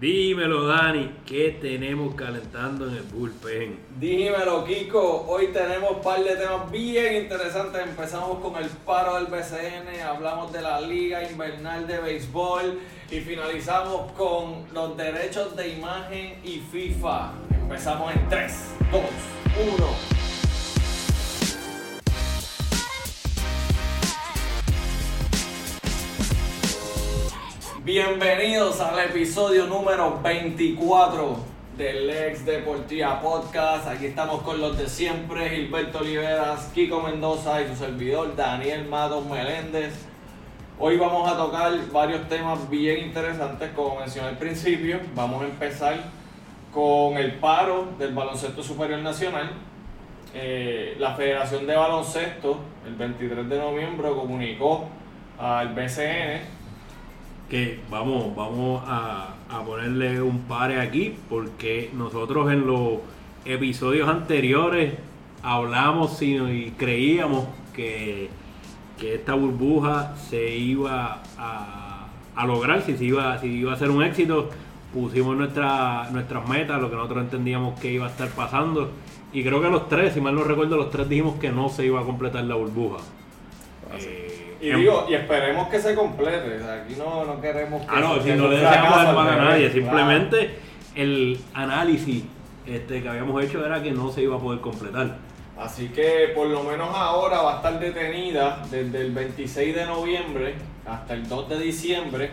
Dímelo, Dani, ¿qué tenemos calentando en el bullpen? Dímelo, Kiko. Hoy tenemos un par de temas bien interesantes. Empezamos con el paro del BCN, hablamos de la Liga Invernal de Béisbol y finalizamos con los derechos de imagen y FIFA. Empezamos en 3, 2, 1. Bienvenidos al episodio número 24 del Ex Deportiva Podcast. Aquí estamos con los de siempre, Gilberto Oliveras, Kiko Mendoza y su servidor Daniel Matos Meléndez. Hoy vamos a tocar varios temas bien interesantes, como mencioné al principio. Vamos a empezar con el paro del baloncesto superior nacional. Eh, la Federación de Baloncesto, el 23 de noviembre, comunicó al BCN que vamos, vamos a, ponerle un pare aquí porque nosotros en los episodios anteriores hablamos y, creíamos que, esta burbuja se iba a, lograr, si, iba, si iba a ser un éxito. Pusimos nuestra, nuestras metas, lo que nosotros entendíamos que iba a estar pasando. Y creo que los tres, si mal no recuerdo, los tres dijimos que no se iba a completar la burbuja. Y digo, y esperemos que se complete. aquí no, no queremos que. Ah, no, si no le deseamos el mal a nadie. Simplemente el análisis este, que habíamos hecho era que no se iba a poder completar. Así que por lo menos ahora va a estar detenida desde el 26 de noviembre hasta el 2 de diciembre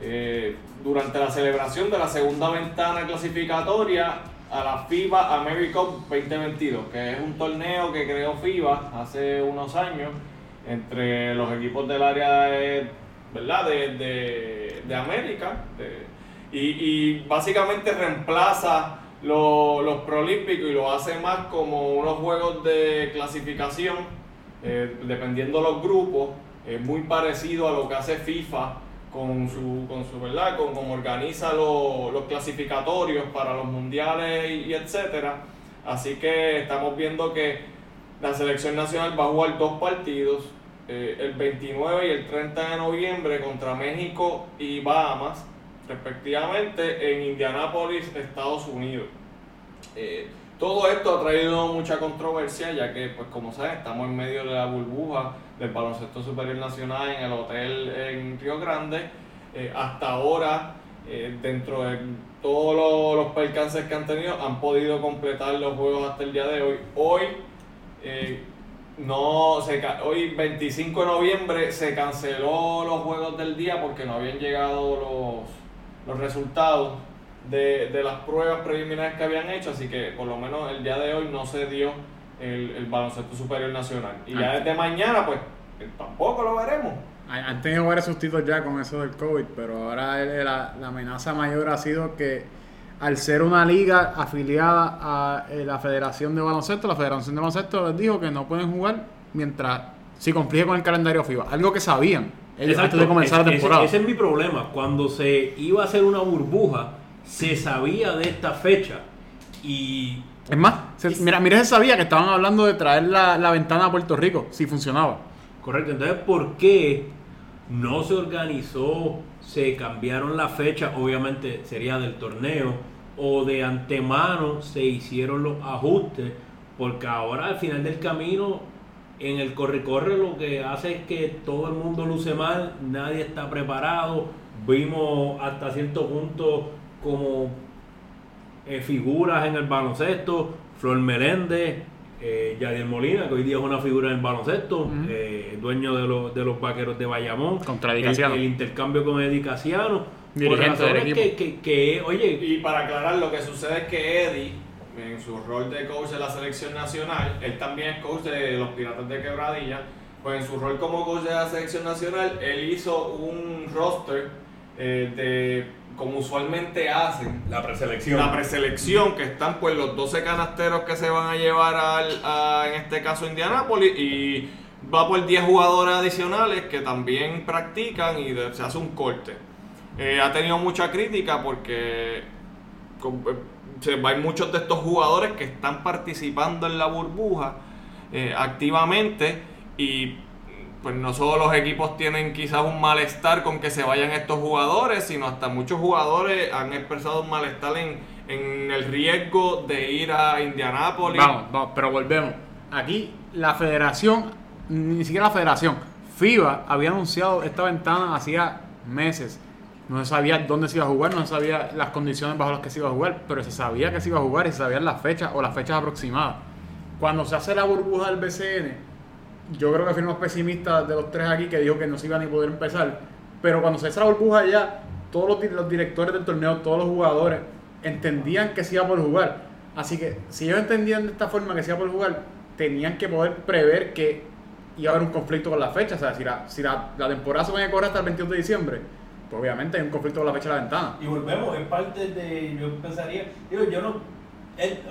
eh, durante la celebración de la segunda ventana clasificatoria a la FIBA America 2022, que es un torneo que creó FIBA hace unos años entre los equipos del área de, ¿verdad? de, de, América. y, básicamente reemplaza los Prolímpicos y lo hace más como unos juegos de clasificación, eh, dependiendo de los grupos, es muy parecido a lo que hace FIFA con su, con su verdad, con cómo organiza los clasificatorios para los mundiales y, y etcétera. Así que estamos viendo que la selección nacional va a jugar dos partidos, eh, el 29 y el 30 de noviembre contra México y Bahamas, respectivamente, en Indianápolis, Estados Unidos. Eh, todo esto ha traído mucha controversia, ya que, pues como saben, estamos en medio de la burbuja del baloncesto superior nacional en el hotel en Río Grande. Eh, hasta ahora, dentro de todos los, percances que han tenido, han podido completar los juegos hasta el día de hoy. Hoy no, se, hoy 25 de noviembre se canceló los juegos del día porque no habían llegado los, los resultados de, las pruebas preliminares que habían hecho, así que por lo menos el día de hoy no se dio el, baloncesto superior nacional. Y ya desde mañana, pues eh, tampoco lo veremos. Han tenido varios sustitutos ya con eso del COVID, pero ahora la, la amenaza mayor ha sido que al ser una liga afiliada a eh, la Federación de Baloncesto, la Federación de Baloncesto les dijo que no pueden jugar mientras si conflige con el calendario FIBA, algo que sabían ellos antes de comenzar la temporada. Ese, es mi problema, cuando se iba a hacer una burbuja, se sabía de esta fecha y es más, mira, mira, se sabía que estaban hablando de traer la, la ventana a Puerto Rico, si funcionaba. Correcto, entonces ¿por qué no se organizó se cambiaron la fecha, obviamente sería del torneo, o de antemano se hicieron los ajustes, porque ahora al final del camino, en el corre-corre lo que hace es que todo el mundo luce mal, nadie está preparado, vimos hasta cierto punto como eh, figuras en el baloncesto, Flor Meléndez, eh, Yadier Molina, que hoy día es una figura en baloncesto, eh, dueño de los, de los vaqueros de Bayamón. Contra el, el, intercambio con Eddie Casiano. Dirigente del equipo. Que, que, oye, y para aclarar, lo que sucede es que Eddie, en su rol de coach de la selección nacional, él también es coach de los Piratas de Quebradilla. Pues en su rol como coach de la selección nacional, él hizo un roster eh, de como usualmente hacen. La preselección. La preselección, que están pues los 12 canasteros que se van a llevar al, en este caso, Indianápolis. Y va por 10 jugadores adicionales que también practican y se hace un corte. Eh, ha tenido mucha crítica porque eh, hay muchos de estos jugadores que están participando en la burbuja eh, activamente y pues no solo los equipos tienen quizás un malestar con que se vayan estos jugadores, sino hasta muchos jugadores han expresado un malestar en, en el riesgo de ir a Indianápolis. Vamos, vamos, pero volvemos. Aquí la federación, ni siquiera la federación, FIBA había anunciado esta ventana hacía meses. No se sabía dónde se iba a jugar, no se sabía las condiciones bajo las que se iba a jugar, pero se sabía que se iba a jugar y se sabían las fechas o las fechas aproximadas. Cuando se hace la burbuja del BCN, yo creo que fui más pesimista de los tres aquí que dijo que no se iba ni poder empezar. Pero cuando se hace la burbuja ya, todos los, di- los directores del torneo, todos los jugadores, entendían que se iba por jugar. Así que si ellos entendían de esta forma que se iba por jugar, tenían que poder prever que iba a haber un conflicto con la fecha. O sea, si la temporada se va a correr hasta el 22 de diciembre, obviamente hay un conflicto con la fecha de la ventana. Y volvemos, es parte de, yo pensaría, digo, yo no,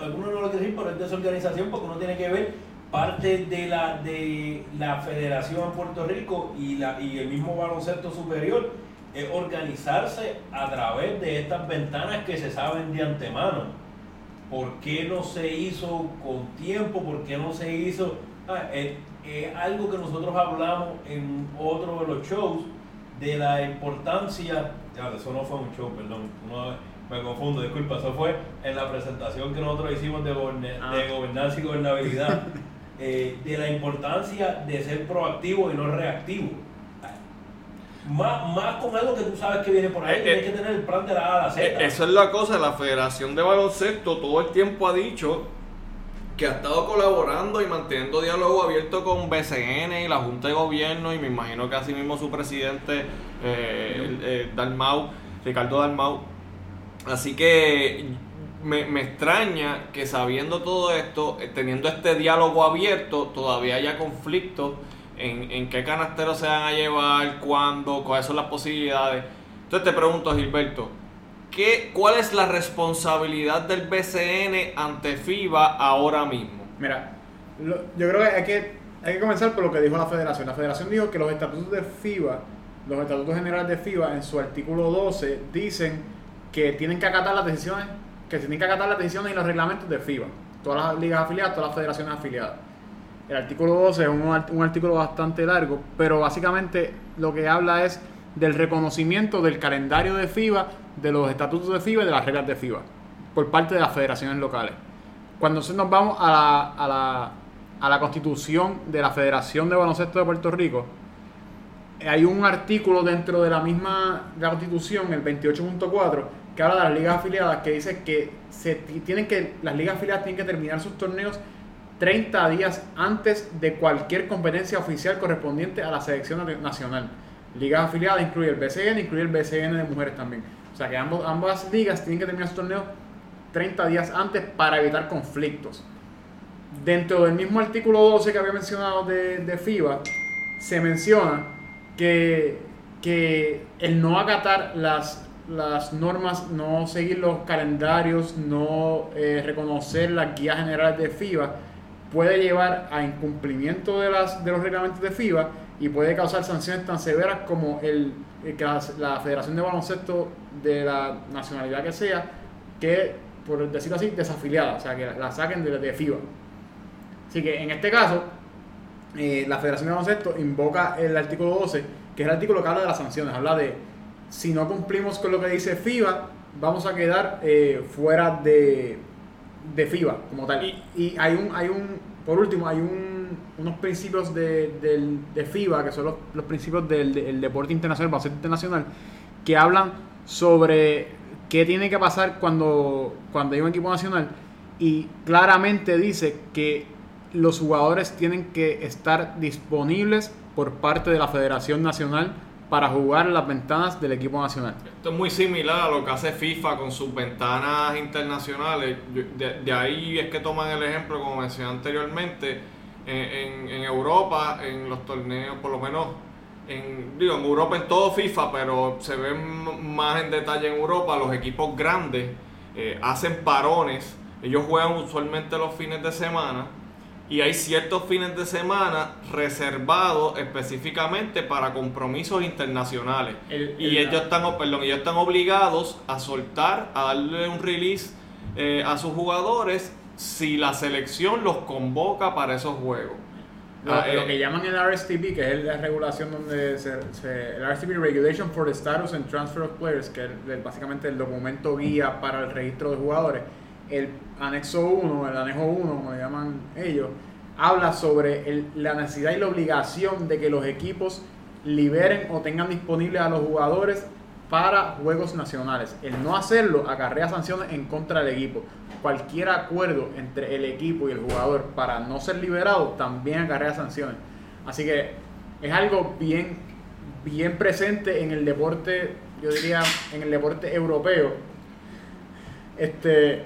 algunos no lo quieren decir, pero es desorganización porque uno tiene que ver parte de la de la federación Puerto Rico y, la, y el mismo baloncesto superior es organizarse a través de estas ventanas que se saben de antemano. ¿Por qué no se hizo con tiempo? ¿Por qué no se hizo? Ah, es algo que nosotros hablamos en otro de los shows de la importancia. Ya, eso no fue un show, perdón. no, me confundo, disculpa. Eso fue en la presentación que nosotros hicimos de, goberne- Ah. de gobernanza y gobernabilidad. eh, de la importancia de ser proactivo y no reactivo. Más, más con algo que tú sabes que viene por ahí, Eh, tienes eh, que tener el plan de la A a la Z. Eh, Esa es la cosa, la Federación de Baloncesto todo el tiempo ha dicho que ha estado colaborando y manteniendo diálogo abierto con BCN y la Junta de Gobierno y me imagino que así mismo su presidente eh, eh, Dalmau, Ricardo Dalmau. Así que me, me extraña que sabiendo todo esto, eh, teniendo este diálogo abierto, todavía haya conflictos en, en qué canasteros se van a llevar, cuándo, cuáles son las posibilidades. Entonces te pregunto, Gilberto, ¿qué, ¿cuál es la responsabilidad del BCN ante FIBA ahora mismo? Mira, yo creo que hay, que hay que comenzar por lo que dijo la federación. La federación dijo que los estatutos de FIBA, los estatutos generales de FIBA, en su artículo 12, dicen que tienen que acatar las decisiones, que tienen que acatar las decisiones y los reglamentos de FIBA. Todas las ligas afiliadas, todas las federaciones afiliadas. El artículo 12 es un, un artículo bastante largo, pero básicamente lo que habla es del reconocimiento del calendario de FIBA, de los estatutos de FIBA y de las reglas de FIBA, por parte de las federaciones locales. Cuando entonces nos vamos a la, a la, a la constitución de la Federación de Baloncesto de Puerto Rico, eh, hay un artículo dentro de la misma constitución, el 28.4, que habla de las ligas afiliadas, que dice que se ti- tienen que las ligas afiliadas tienen que terminar sus torneos 30 días antes de cualquier competencia oficial correspondiente a la selección na- nacional. Ligas afiliadas incluye el BCN, incluye el BCN de mujeres también. O sea que ambas ligas tienen que terminar sus torneos 30 días antes para evitar conflictos. Dentro del mismo artículo 12 que había mencionado de, de FIBA, se menciona que, que el no acatar las, las normas, no seguir los calendarios, no eh, reconocer las guías generales de FIBA, puede llevar a incumplimiento de, las, de los reglamentos de FIBA y puede causar sanciones tan severas como el, el que la, la Federación de Baloncesto de la nacionalidad que sea, que por decirlo así, desafiliada, o sea, que la, la saquen de, de FIBA. Así que en este caso, eh, la Federación de Baloncesto invoca el artículo 12, que es el artículo que habla de las sanciones, habla de si no cumplimos con lo que dice FIBA, vamos a quedar eh, fuera de, de FIBA como tal. Y- Y hay un, hay un, por último, hay un, unos principios de, del- de FIBA, que son los, los principios del, del deporte internacional, baloncesto internacional, que hablan sobre qué tiene que pasar cuando, cuando hay un equipo nacional y claramente dice que los jugadores tienen que estar disponibles por parte de la Federación Nacional para jugar las ventanas del equipo nacional. Esto es muy similar a lo que hace FIFA con sus ventanas internacionales. De, de ahí es que toman el ejemplo, como mencioné anteriormente, en, en- Europa, en los torneos, por lo menos, en, digo, en Europa en todo FIFA, pero se ve m- más en detalle en Europa, los equipos grandes eh, hacen parones. Ellos juegan usualmente los fines de semana y hay ciertos fines de semana reservados específicamente para compromisos internacionales. El- y el- ellos están, perdón, ellos están obligados a soltar, a darle un release eh, a sus jugadores si la selección los convoca para esos juegos. Lo, Ah, lo eh. que llaman el RSTP, que es la regulación donde se, se- el RSTP Regulation for the Status and Transfer of Players, que es el- básicamente el documento guía para el registro de jugadores, el anexo 1, el anejo 1, como le llaman ellos, habla sobre el- la necesidad y la obligación de que los equipos liberen o tengan disponibles a los jugadores para juegos nacionales. El no hacerlo acarrea sanciones en contra del equipo. Cualquier acuerdo entre el equipo y el jugador para no ser liberado también acarrea sanciones. Así que es algo bien, bien presente en el deporte, yo diría, en el deporte europeo. Este,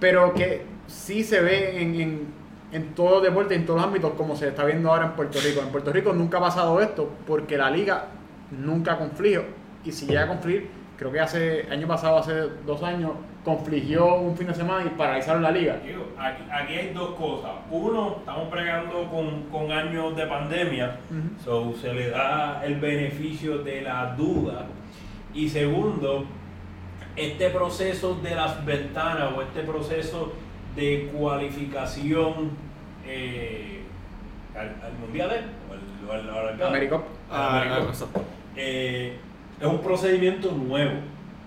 pero que sí se ve en, en, en todo deporte, en todos los ámbitos, como se está viendo ahora en Puerto Rico. En Puerto Rico nunca ha pasado esto porque la liga nunca confligió. Y si llega a confligir, creo que hace año pasado, hace dos años, confligió un fin de semana y paralizaron la liga. Aquí, aquí hay dos cosas. Uno, estamos pregando con, con años de pandemia, so se le da el beneficio de la duda. Y segundo, este proceso de las ventanas o este proceso de cualificación eh, al, al mundial ¿eh? o al, o al- o al- Américo. Ah. Es un procedimiento nuevo.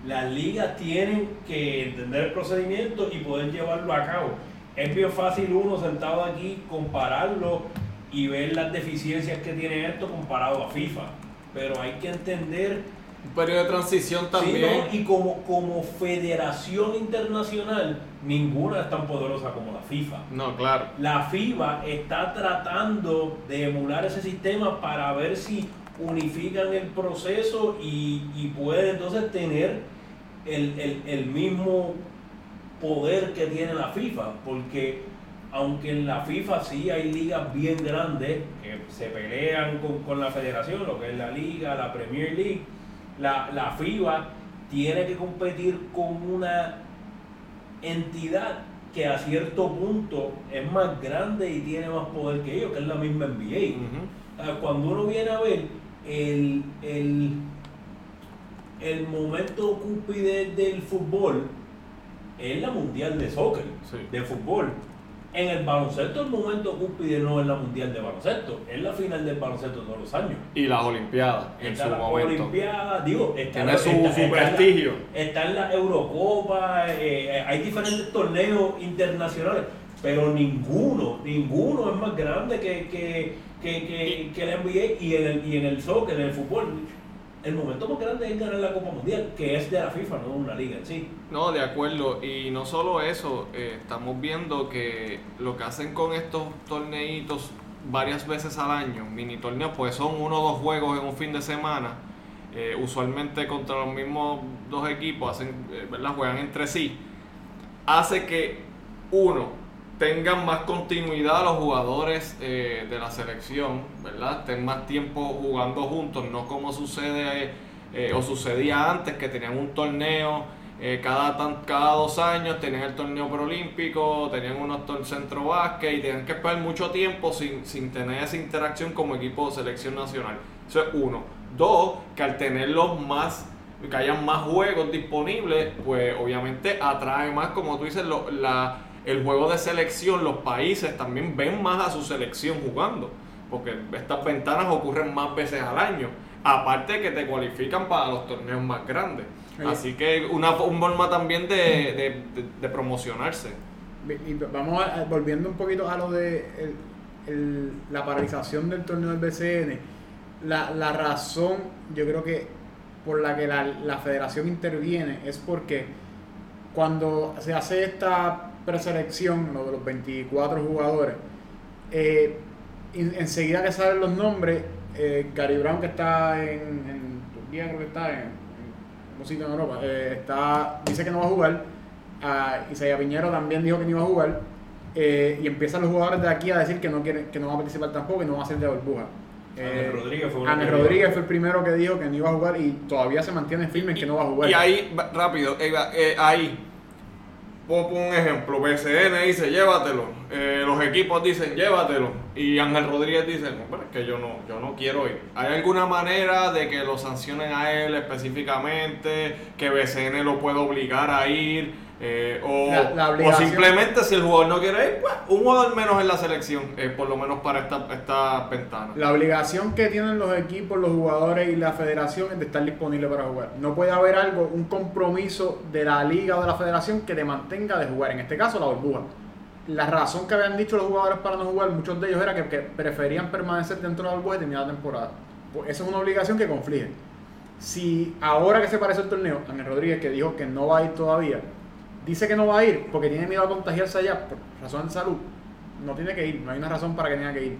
Las ligas tienen que entender el procedimiento y poder llevarlo a cabo. Es bien fácil uno sentado aquí compararlo y ver las deficiencias que tiene esto comparado a FIFA. Pero hay que entender Un periodo de transición Sí, también. ¿no? Y como, como federación internacional, ninguna es tan poderosa como la FIFA. No, claro. La FIBA está tratando de emular ese sistema para ver si unifican el proceso y, y puede entonces tener el, el- el mismo poder que tiene la FIFA, porque aunque en la FIFA sí hay ligas bien grandes que se pelean con, con la federación, lo que es la liga, la Premier League, la, la FIBA tiene que competir con una entidad que a cierto punto es más grande y tiene más poder que ellos, que es la misma NBA. Cuando uno viene a ver el, el, el momento cúspide del fútbol, es la mundial de soccer, Sí. de fútbol. En el baloncesto el momento cúspide no es la mundial de baloncesto, es la final del baloncesto todos los años. Y las Olimpiadas en Está su la momento. Olimpiada, digo, está, Tiene la- su- está- su está la- prestigio. está en la Eurocopa, eh, hay diferentes torneos internacionales, pero ninguno, ninguno es más grande que, que, que, que, que el NBA y en el, y en el soccer, en el fútbol. El momento más grande es ganar la Copa Mundial, que es de la FIFA, no de una liga en sí. No, de acuerdo. Y no solo eso, eh, estamos viendo que lo que hacen con estos torneitos varias veces al año, mini torneos, pues son uno o dos juegos en un fin de semana. eh, usualmente contra los mismos dos equipos, hacen, eh, juegan entre sí. Hace que uno tengan más continuidad los jugadores eh, de la selección, ¿verdad? Estén más tiempo jugando juntos, no como sucede eh, o sucedía antes que tenían un torneo eh, cada, tan- cada dos años, tenían el torneo preolímpico, tenían unos tor- centro básquet y tenían que esperar mucho tiempo sin, sin tener esa interacción como equipo de selección nacional. Eso es uno. Dos, que al tenerlos más que hayan más juegos disponibles, pues obviamente atrae más, como tú dices, lo- la, el juego de selección, los países también ven más a su selección jugando, porque estas ventanas ocurren más veces al año, aparte que te cualifican para los torneos más grandes. Oye. Así que una, un forma también de, de- de- de promocionarse. Y vamos a- a- volviendo un poquito a lo de el- el- la paralización del torneo del BCN. La, la razón, yo creo que por la que la, la federación interviene es porque cuando se hace esta preselección, lo de los 24 jugadores, eh, en- enseguida que salen los nombres, eh, Gary Brown que está en, en Turquía, creo que está en, en un sitio en Europa, eh, está, dice que no va a jugar. a Isaiah Piñero también dijo que no iba a jugar. eh, y empiezan los jugadores de aquí a decir que no quieren, que no van a participar tampoco y no van a ser de burbuja. Ángel Rodríguez fue que dijo. Rodríguez fue el primero que dijo que no iba a jugar y todavía se mantiene firme en que no va a jugar. Y ahí, va- rápido, eh, eh, ahí, pongo un ejemplo, BCN dice llévatelo, eh, los equipos dicen llévatelo, Y Ángel Rodríguez dice, no, es que yo no, yo no quiero ir. ¿Hay alguna manera de que lo sancionen a él específicamente? ¿Que BCN lo pueda obligar a ir? Eh, o, La- la o simplemente si el jugador no quiere ir, pues un jugador menos en la selección, eh, por lo menos para esta, esta ventana. La obligación que tienen los equipos, los jugadores y la federación es de estar disponible para jugar. No puede haber algo, un compromiso de la liga o de la federación que te mantenga de jugar. En este caso, la burbuja. La razón que habían dicho los jugadores para no jugar, muchos de ellos era que, que preferían permanecer dentro de la burbuja y terminar la temporada. Pues esa es una obligación que conflige. Si ahora que se parece el torneo, Ángel Rodríguez, que dijo que no va a ir todavía, dice que no va a ir porque tiene miedo a contagiarse allá por razón de salud, no tiene que ir, no hay una razón para que tenga que ir.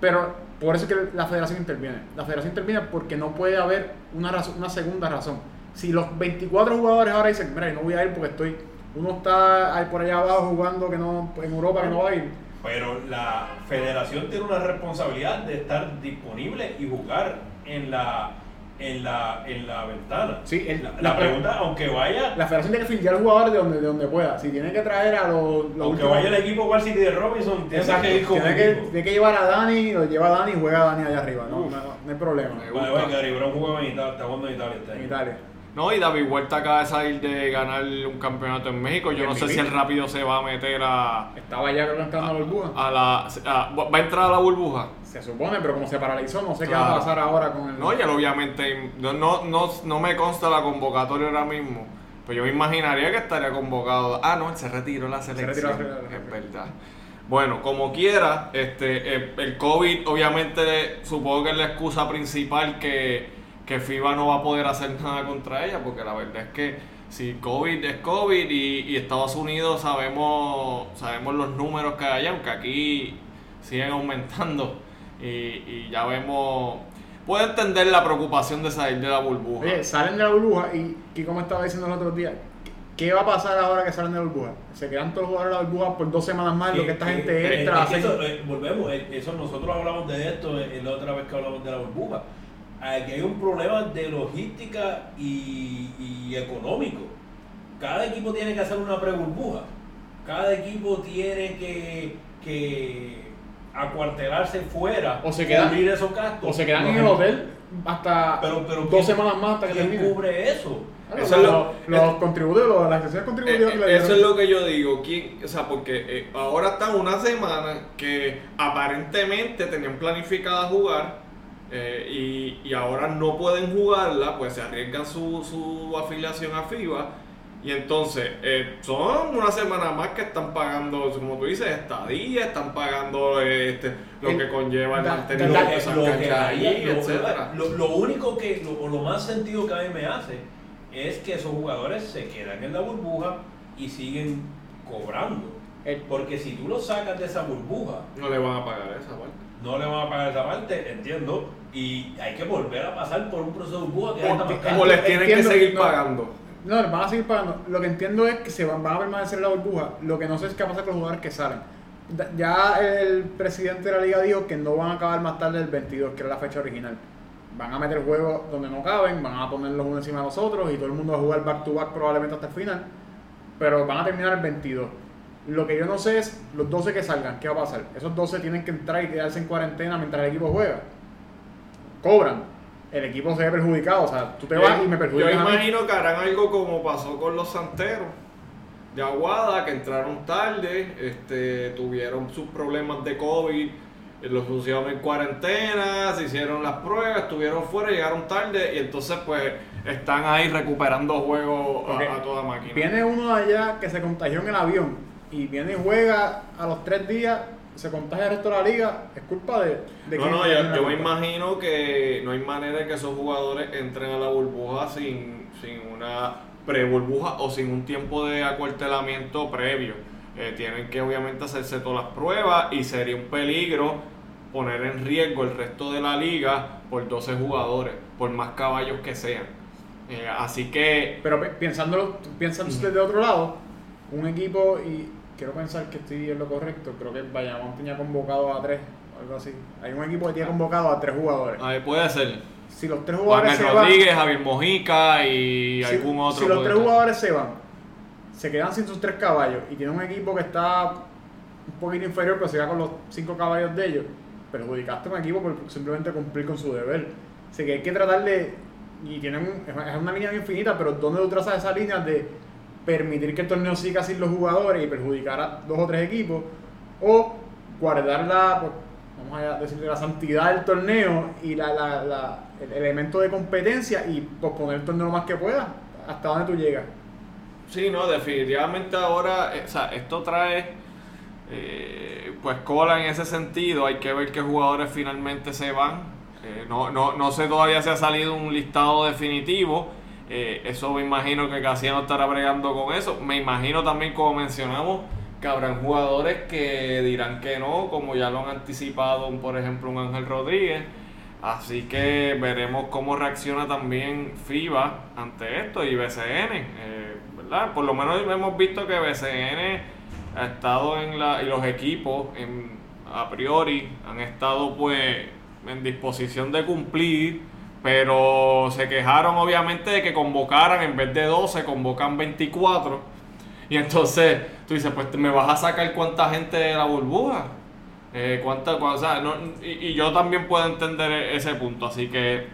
Pero por eso es que la federación interviene. La federación interviene porque no puede haber una, razón, una segunda razón. Si los 24 jugadores ahora dicen, mira, no voy a ir porque estoy, uno está ahí por allá abajo jugando que no, en Europa que no va a ir. Pero la federación tiene una responsabilidad de estar disponible y jugar en la en la en la ventana. Sí, el- la, la la pre- pregunta, aunque vaya La federación tiene que filtrar jugadores de donde, de donde pueda. Si tiene que traer a los, los aunque últimos- vaya el equipo Wall City de Robinson, tiene Exacto, que ir con tiene, que, equipo. tiene que llevar a Dani, lo lleva a Dani y juega a Dani allá arriba. No, no, no, no hay problema. Vale, Gary Brown jugó en Italia, está jugando en Italia este En. Italia. No, y David Huerta acaba de salir de ganar un campeonato en México. Yo no sé si el rápido se va a meter a, Estaba ya entrando a la burbuja. a la. a- va a entrar a la burbuja. Se supone, pero como se paralizó, no sé qué va a pasar ahora con el. No, y él obviamente. No, no, no, no me consta la convocatoria ahora mismo. Pues yo me imaginaría que estaría convocado. Ah, no, él se retiró la selección. retiró la selección. Es verdad. Bueno, como quiera, este, eh, el COVID, obviamente, supongo que es la excusa principal que, que FIBA no va a poder hacer nada contra ella, porque la verdad es que si COVID es COVID y, y Estados Unidos sabemos, sabemos los números que hay, aunque aquí siguen aumentando y, y ya vemos. Puedo entender la preocupación de salir de la burbuja. Oye, salen de la burbuja y, y como estaba diciendo el otro día, ¿qué va a pasar ahora que salen de la burbuja? Se quedan todos los jugadores de la burbuja por dos semanas más, lo que esta Eh, gente eh, entra. es que eso, eh, volvemos, eh, eso nosotros hablamos de esto eh, la otra vez que hablamos de la burbuja. Aquí hay un problema de logística y, y económico. Cada equipo tiene que hacer una pre-burbuja. Cada equipo tiene que, que acuartelarse fuera, O se quedan- cubrir esos gastos. o se quedan en el hotel hasta Pero, pero dos ¿quién- semanas más hasta que ¿Quién termine. cubre eso? Claro, Eso los, es lo- los contributivos, los- las acciones contributivas eh, eso es lo que yo digo, ¿quién? o sea, porque eh, ahora están una semana que aparentemente tenían planificada jugar eh, y, y ahora no pueden jugarla, pues se arriesgan su, su afiliación a FIBA y entonces eh, son una semana más que están pagando, como tú dices, estadía, están pagando eh, este, lo El- que conlleva el mantenimiento de esas etcétera. lo- lo único que, lo, o lo más sentido que a mí me hace es que esos jugadores se quedan en la burbuja y siguen cobrando. El- Porque si tú los sacas de esa burbuja, No le van a pagar esa parte. No le van a pagar esa parte, entiendo, y hay que volver a pasar por un proceso de burbuja que está más caro. O les tienen que seguir no. pagando. No, van a seguir pagando. Lo que entiendo es que se van, van a permanecer en la burbuja. Lo que no sé es qué va a pasar con los jugadores que salen. Ya el presidente de la liga dijo que no van a acabar más tarde del 22, que era la fecha original. Van a meter juegos donde no caben, van a ponerlos uno encima de los otros y todo el mundo va a jugar back to back probablemente hasta el final. Pero van a terminar el 22. Lo que yo no sé es los 12 que salgan, ¿qué va a pasar? Esos 12 tienen que entrar y quedarse en cuarentena mientras el equipo juega. Cobran. El equipo se ve perjudicado. O sea, tú te vas y me Yo perjudicas a mí. imagino que harán algo como pasó con los santeros de Aguada, que entraron tarde, este, tuvieron sus problemas de COVID, eh, los pusieron en cuarentena, se hicieron las pruebas, estuvieron fuera, llegaron tarde y entonces pues están ahí recuperando juegos a- a, toda máquina. Viene uno de allá que se contagió en el avión y viene y juega a los tres días, se contagia el resto de la liga, es culpa de, de no, no, yo, me imagino que no hay manera de que esos jugadores entren a la burbuja sin, sin una pre-burbuja o sin un tiempo de acuartelamiento previo. Eh, tienen que obviamente hacerse todas las pruebas y sería un peligro poner en riesgo el resto de la liga por 12 jugadores, por más caballos que sean. Eh, así que Pero pe- pensándolo, piensan desde otro lado, un equipo, y quiero pensar que estoy en lo correcto, creo que Bayamón tenía convocado a tres, algo así. Hay un equipo que tiene convocado a tres jugadores. ahí puede ser Si los tres Juan jugadores se van, Rodríguez, Javier Mojica y si, algún otro. si los tres estar. jugadores se van, se quedan sin sus tres caballos y tiene un equipo que está un poquito inferior, pero se queda con los cinco caballos de ellos, perjudicaste a un equipo por simplemente cumplir con su deber. Así que hay que tratar de, y tienen, es una línea infinita, pero ¿dónde tú trazas esa línea de permitir que el torneo siga sin los jugadores y perjudicar a dos o tres equipos? O guardar la, pues, vamos a decirle, la santidad del torneo y la, la, la, el elemento de competencia y posponer el torneo lo más que pueda hasta donde tú llegas. Sí, no, definitivamente ahora, eh, o sea, esto trae eh, pues cola en ese sentido. Hay que ver qué jugadores finalmente se van. Eh, no, no, no sé todavía si ha salido un listado definitivo. Eso me imagino que Casiano estará bregando con eso. Me imagino también, como mencionamos, que habrán jugadores que dirán que no, como ya lo han anticipado, por ejemplo, un Ángel Rodríguez. Así que veremos cómo reacciona también FIBA ante esto y BCN. Por lo menos hemos visto que BCN ha estado en la. y los equipos en, a priori han estado pues en disposición de cumplir, pero se quejaron obviamente de que convocaran en vez de 12, convocan 24. Y entonces tú dices, pues me vas a sacar cuánta gente de la burbuja. Eh, cuánta, o sea, y, y yo también puedo entender ese punto, así que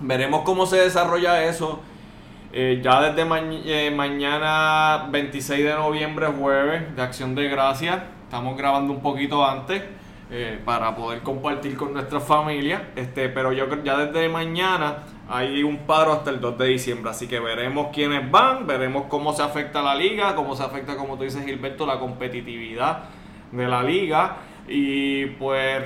veremos cómo se desarrolla eso. Eh, ya desde eh, mañana 26 de noviembre, jueves, de Acción de Gracias, estamos grabando un poquito antes eh, para poder compartir con nuestra familia. Este, pero yo ya desde mañana hay un paro hasta el 2 de diciembre, así que veremos quiénes van, veremos cómo se afecta la liga, cómo se afecta, como tú dices Gilberto, la competitividad de la liga. Y pues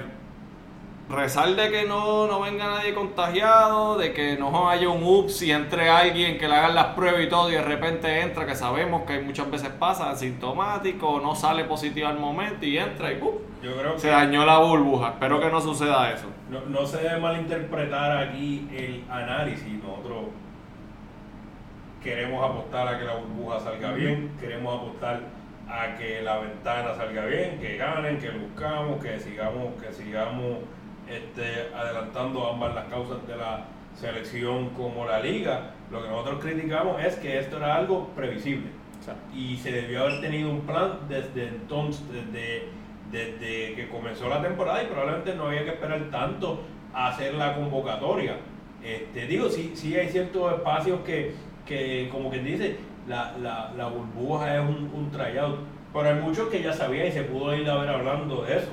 rezar de que no, no venga nadie contagiado, de que no haya un ups y entre alguien que le hagan las pruebas y todo y de repente entra, que sabemos que muchas veces pasa asintomático, no sale positivo al momento y entra y Yo creo se dañó la burbuja. Espero que no suceda eso. No, no se debe malinterpretar aquí el análisis. Nosotros queremos apostar a que la burbuja salga bien, queremos apostar a que la ventana salga bien, que ganen, que buscamos, que sigamos, que sigamos este, adelantando ambas las causas de la selección como la liga. Lo que nosotros criticamos es que esto era algo previsible y se debió haber tenido un plan desde entonces, desde, desde que comenzó la temporada y probablemente no había que esperar tanto a hacer la convocatoria. Este, digo, sí, sí hay ciertos espacios que, que como quien dice, la, la, la burbuja es un, un tryout, pero hay muchos que ya sabían y se pudo ir a ver hablando de eso.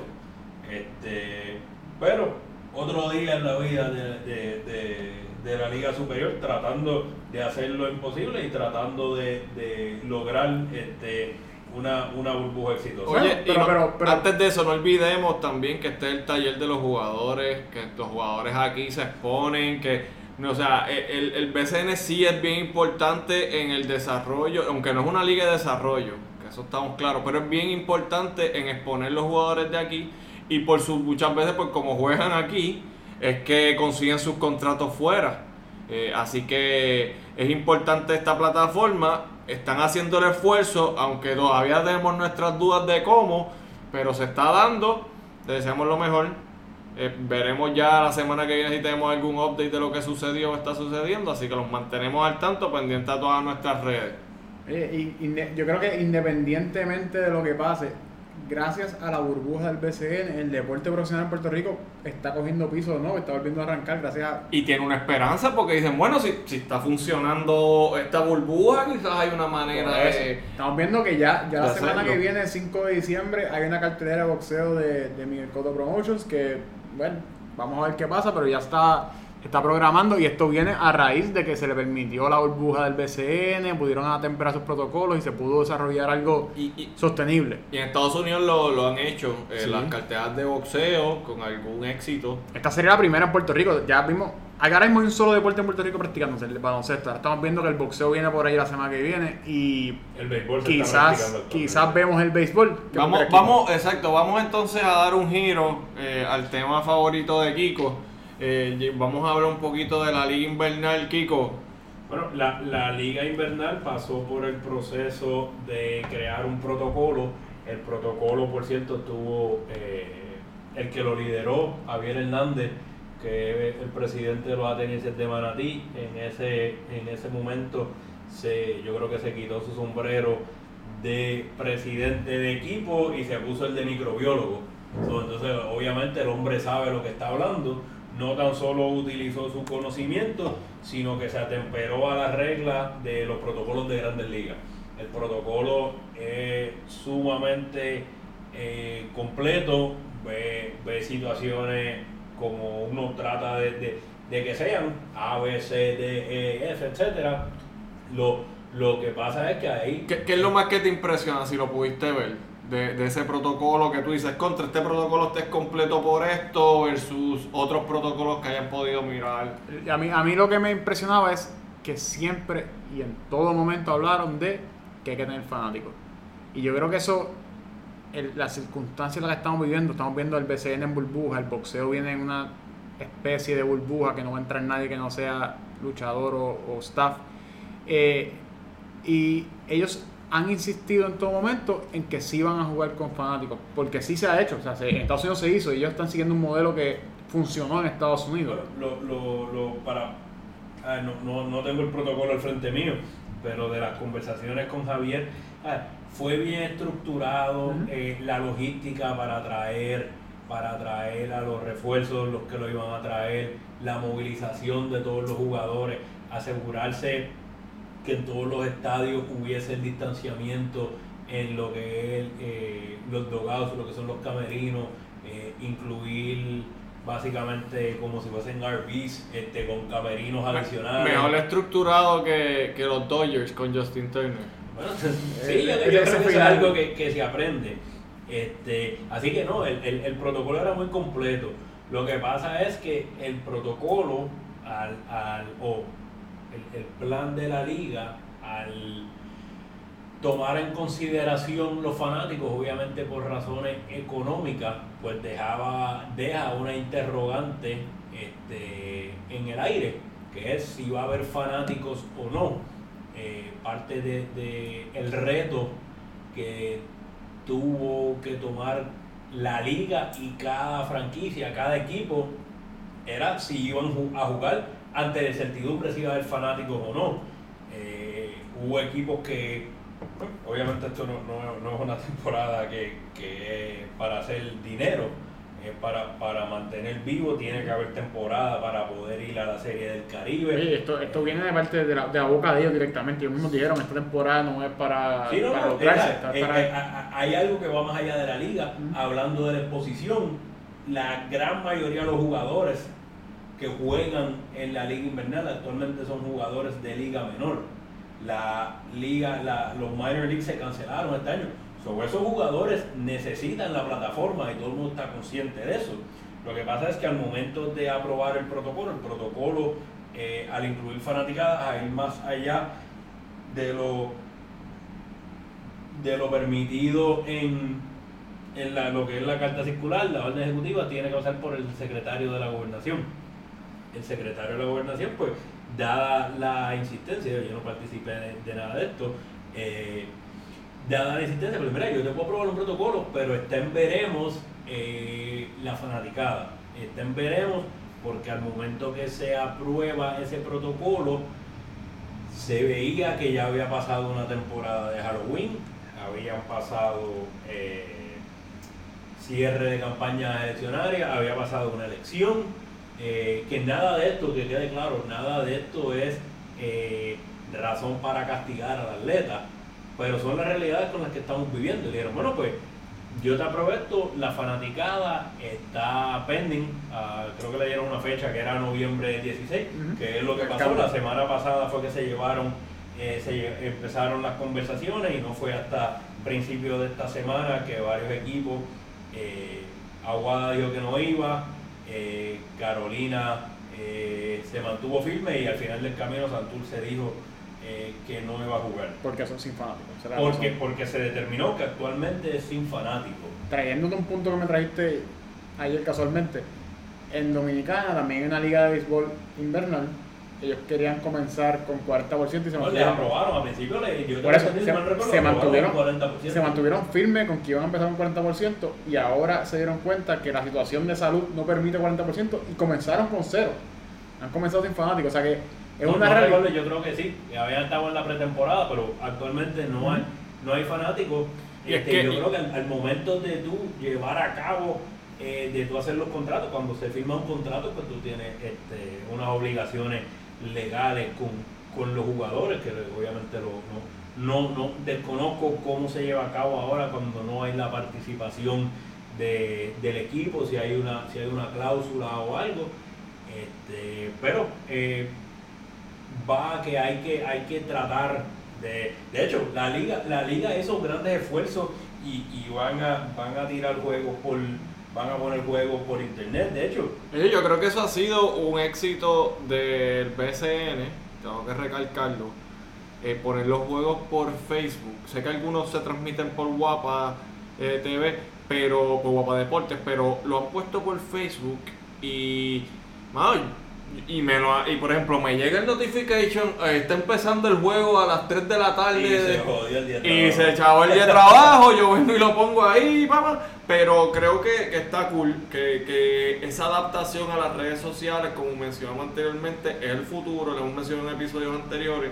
Este, pero otro día en la vida de, la Liga Superior tratando de hacer lo imposible y tratando de, lograr este, una, una burbuja exitosa. Oye, pero, antes de eso, no olvidemos también que este es el taller de los jugadores, que los jugadores aquí se exponen, que o sea, el, el BCN sí es bien importante en el desarrollo, aunque no es una liga de desarrollo, que eso estamos claros, pero es bien importante en exponer los jugadores de aquí y por su, muchas veces pues como juegan aquí es que consiguen sus contratos fuera. Eh, así que es importante esta plataforma, están haciendo el esfuerzo, aunque todavía tenemos nuestras dudas de cómo, pero se está dando, le deseamos lo mejor. Eh, veremos ya la semana que viene si tenemos algún update de lo que sucedió o está sucediendo, así que los mantenemos al tanto, pendiente a todas nuestras redes. yo creo que independientemente de lo que pase, gracias a la burbuja del BCN, el deporte profesional en Puerto Rico está cogiendo piso no, está volviendo a arrancar gracias a... Y tiene una esperanza porque dicen, bueno, si, si está funcionando esta burbuja, quizás hay una manera de... Estamos viendo que ya, ya la semana que viene, el 5 de diciembre, hay una cartelera de boxeo de, de Miguel Cotto Promotions que, bueno, vamos a ver qué pasa, pero ya está está programando y esto viene a raíz de que se le permitió la burbuja del BCN, pudieron atemperar sus protocolos y se pudo desarrollar algo sostenible. Y en Estados Unidos lo, lo han hecho, eh, las carteras de boxeo con algún éxito. Esta sería la primera en Puerto Rico, ya vimos, ahora mismo hay un solo deporte en Puerto Rico practicándose, el baloncesto. Estamos viendo que el boxeo viene por ahí la semana que viene y el béisbol quizás, quizás vemos el béisbol. Vamos, vamos, exacto, vamos entonces a dar un giro eh, al tema favorito de Kiko eh, vamos a hablar un poquito de la liga invernal, Kiko. Bueno, la, la, liga invernal pasó por el proceso de crear un protocolo. El protocolo, por cierto, tuvo eh, el que lo lideró, Javier Hernández, que el presidente de los atenienses de Manatí. En ese, en ese momento se, yo creo que se quitó su sombrero de presidente de equipo y se puso el de microbiólogo. Entonces, obviamente, el hombre sabe lo que está hablando. No tan solo utilizó su conocimiento, sino que se atemperó a las reglas de los protocolos de grandes ligas. El protocolo es sumamente eh, completo, ve, ve situaciones como uno trata de, de- que sean A, B, C, D, E, F, etcétera. Lo, lo que pasa es que ahí ¿Qué, qué es lo más que te impresiona si lo pudiste ver? De, ese protocolo que tú dices, contra este protocolo este es completo por esto versus otros protocolos que hayan podido mirar. A mí, a mí lo que me impresionaba es que siempre y en todo momento hablaron de que hay que tener fanáticos. Y yo creo que eso, el- las circunstancias en las que estamos viviendo, estamos viendo el BCN en burbuja, el boxeo viene en una especie de burbuja que no va a entrar nadie que no sea luchador o, o staff. Eh, y ellos han insistido en todo momento en que sí van a jugar con fanáticos, porque sí se ha hecho, o sea, se- en Estados Unidos se hizo y ellos están siguiendo un modelo que funcionó en Estados Unidos. Lo, lo, lo- para, ah, no, no, no tengo el protocolo al frente mío, pero de las conversaciones con Javier, ah, fue bien estructurado eh, la logística para traer, para traer a los refuerzos, los que lo iban a traer, la movilización de todos los jugadores, asegurarse que en todos los estadios hubiese el distanciamiento en lo que es eh, los dogados, lo que son los camerinos, eh, incluir básicamente como si fuesen RVs este, con camerinos adicionales. Mejor estructurado que, que los Dodgers con Justin Turner. Bueno, sí, Eh, yo, yo creo que eso es algo que, que se aprende. Este, así que no, el, el- el protocolo era muy completo. Lo que pasa es que el protocolo al, al- o el, el plan de la liga al tomar en consideración los fanáticos, obviamente por razones económicas, pues dejaba, deja una interrogante este, en el aire, que es si va a haber fanáticos o no. Eh, parte de, de el reto que tuvo que tomar la liga y cada franquicia, cada equipo, era si iban a jugar ante la incertidumbre si iba a haber fanáticos o no. Eh, hubo equipos que, bueno, obviamente esto no, no- no es una temporada que, que es para hacer dinero, es para, para mantener vivo, tiene que haber temporada para poder ir a la Serie del Caribe. Oye, esto, esto viene de parte de la, de la boca de ellos directamente. Ellos mismos dijeron, esta temporada no es para, Sí, no, para no, lucrarse, es- eh, eh, hay algo que va más allá de la liga, hablando de la exposición. La gran mayoría de los jugadores que juegan en la liga invernal actualmente son jugadores de liga menor. La liga, la- los minor leagues se cancelaron este año. So, esos jugadores necesitan la plataforma y todo el mundo está consciente de eso. Lo que pasa es que al momento de aprobar el protocolo, el protocolo eh, al incluir fanaticadas, a ir más allá de lo de lo permitido en, en la- lo que es la carta circular, la orden ejecutiva, tiene que pasar por el secretario de la gobernación. El secretario de la gobernación, pues, dada la insistencia, yo no participé de, nada de esto, eh, dada la insistencia, pues mira, yo te puedo aprobar un protocolo, pero está en veremos eh, la fanaticada. Está en veremos porque al momento que se aprueba ese protocolo, se veía que ya había pasado una temporada de Halloween, habían pasado eh, cierre de campañas eleccionarias, había pasado una elección, eh, que nada de esto, que quede claro, nada de esto es eh, razón para castigar al atleta, pero son las realidades con las que estamos viviendo. Y dijeron, bueno, pues yo te esto, la fanaticada está pending, ah, creo que le dieron una fecha que era noviembre 16, Ujú. que es lo que pasó, la semana pasada fue que se llevaron, eh, se empezaron las conversaciones y no fue hasta principios de esta semana que varios equipos, Aguada dijo que no iba, eh, Carolina eh, se mantuvo firme y al final del camino Santurce dijo eh, que no iba a jugar. porque son sin fanáticos. Porque, porque se determinó que actualmente es sin fanático. Trayéndote un punto que me trajiste ayer casualmente, en Dominicana también hay una liga de béisbol invernal. Ellos querían comenzar con 40% y se No, le mantuvieron, aprobaron al principio, le, yo Por eso, se- recuerdo, se aprobaron mantuvieron- un 40%. se mantuvieron firmes con que iban a empezar con 40% y ahora se dieron cuenta que la situación de salud no permite 40% y comenzaron con cero. Han comenzado sin fanáticos, o sea que es No, una no realidad. recuerdo, yo creo que sí, que habían estado en la pretemporada, pero actualmente no hay, no hay fanáticos. Y es Este, que- yo creo que al, al momento de tú llevar a cabo, eh, de tú hacer los contratos, cuando se firma un contrato, pues tú tienes este, unas obligaciones legales con, con los jugadores, que obviamente lo, no, no, no desconozco cómo se lleva a cabo ahora cuando no hay la participación de, del equipo, si hay una, si hay una cláusula o algo. Este, pero eh, va que hay que hay que tratar de de hecho la liga la liga esos grandes esfuerzos y, y van a van a tirar juegos por van a poner juegos por internet de hecho Oye, yo creo que eso ha sido un éxito del BCN, tengo que recalcarlo, eh, poner los juegos por Facebook. Sé que algunos se transmiten por Guapa eh, TV, pero por Guapa Deportes, pero lo han puesto por Facebook y, mano, y me lo y por ejemplo me llega el notification, eh, está empezando el juego a las 3 de la tarde. y se jodió el día de y trabajo. se echaba el día de trabajo, yo vengo y lo pongo ahí, papá. Pero creo que, que está cool, que, que esa adaptación a las redes sociales, como mencionamos anteriormente, es el futuro, lo hemos mencionado en episodios anteriores.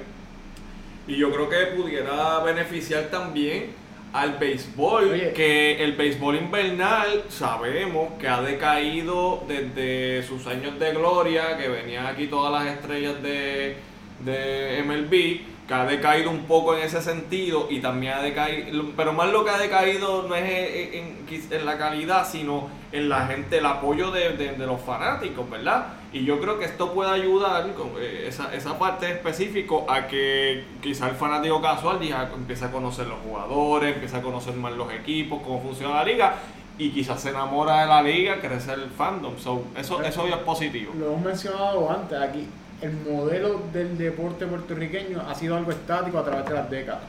Y yo creo que pudiera beneficiar también al béisbol, Oye. que el béisbol invernal sabemos que ha decaído desde sus años de gloria, que venían aquí todas las estrellas de, de MLB, que ha decaído un poco en ese sentido y también ha decaído, pero más lo que ha decaído no es en, en- en la calidad, sino en la gente, el apoyo de, de- de los fanáticos, ¿verdad? Y yo creo que esto puede ayudar, con, eh, esa, esa parte específico, a que quizá el fanático casual diga, empiece a conocer los jugadores, empiece a conocer más los equipos, cómo funciona la liga, y quizás se enamora de la liga, crece el fandom. So, eso, eso es positivo. Lo hemos mencionado antes aquí. El modelo del deporte puertorriqueño ha sido algo estático a través de las décadas.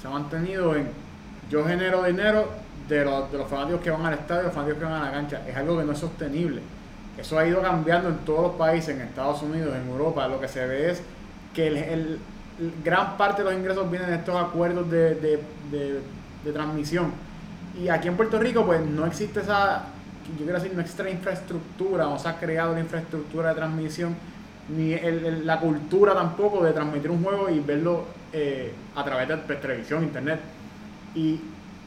Se ha mantenido en yo genero dinero de los, de los fanáticos que van al estadio, los fanáticos que van a la cancha. Es algo que no es sostenible. Eso ha ido cambiando en todos los países, en Estados Unidos, en Europa. Lo que se ve es que el, gran parte de los ingresos vienen de estos acuerdos de, de- de- transmisión. Y aquí en Puerto Rico, pues no existe esa, yo quiero decir, no existe la infraestructura, no se ha creado la infraestructura de transmisión, ni el- la cultura tampoco de transmitir un juego y verlo eh, a través de pues, televisión, internet. Y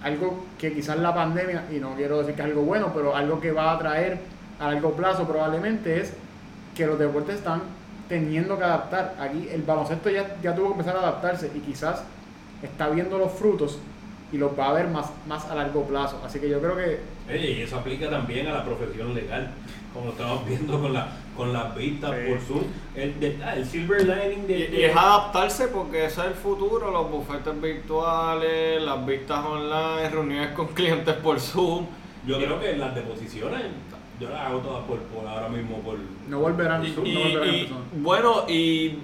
algo que quizás la pandemia, y no quiero decir que es algo bueno, pero algo que va a traer a largo plazo probablemente es que los deportes están teniendo que adaptar. Aquí el baloncesto ya, ya tuvo que empezar a adaptarse y quizás está viendo los frutos y los va a ver más, más a largo plazo. Así que yo creo que Oye, y eso aplica también a la profesión legal, como estamos viendo con, la, con las vistas Sí. por Zoom. El, de- ah, el silver lining de, de- y es adaptarse porque ese es el futuro, los bufetes virtuales, las vistas online, reuniones con clientes por Zoom. Yo creo que las deposiciones, yo las hago todas por, por ahora mismo por... no volverán, Y, no y- volverán y, bueno, y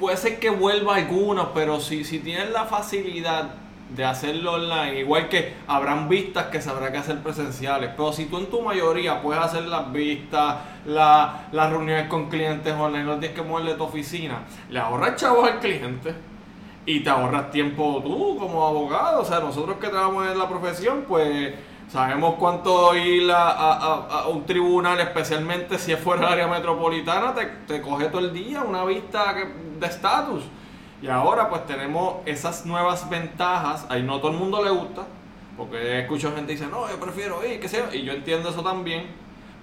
puede ser que vuelva algunos, pero si, si tienes la facilidad de hacerlo online, igual que habrán vistas que se habrá que hacer presenciales, pero si tú en tu mayoría puedes hacer las vistas, la- las reuniones con clientes online, no tienes que mover de tu oficina, le ahorras chavos al cliente y te ahorras tiempo tú como abogado. O sea, nosotros que trabajamos en la profesión, pues sabemos cuánto ir a, un tribunal, especialmente si es fuera del área metropolitana, te, te coge todo el día una vista de estatus. Y ahora pues tenemos esas nuevas ventajas, ahí no todo el mundo le gusta, porque escucho gente que dice, no, yo prefiero ir, qué sé yo, y yo entiendo eso también,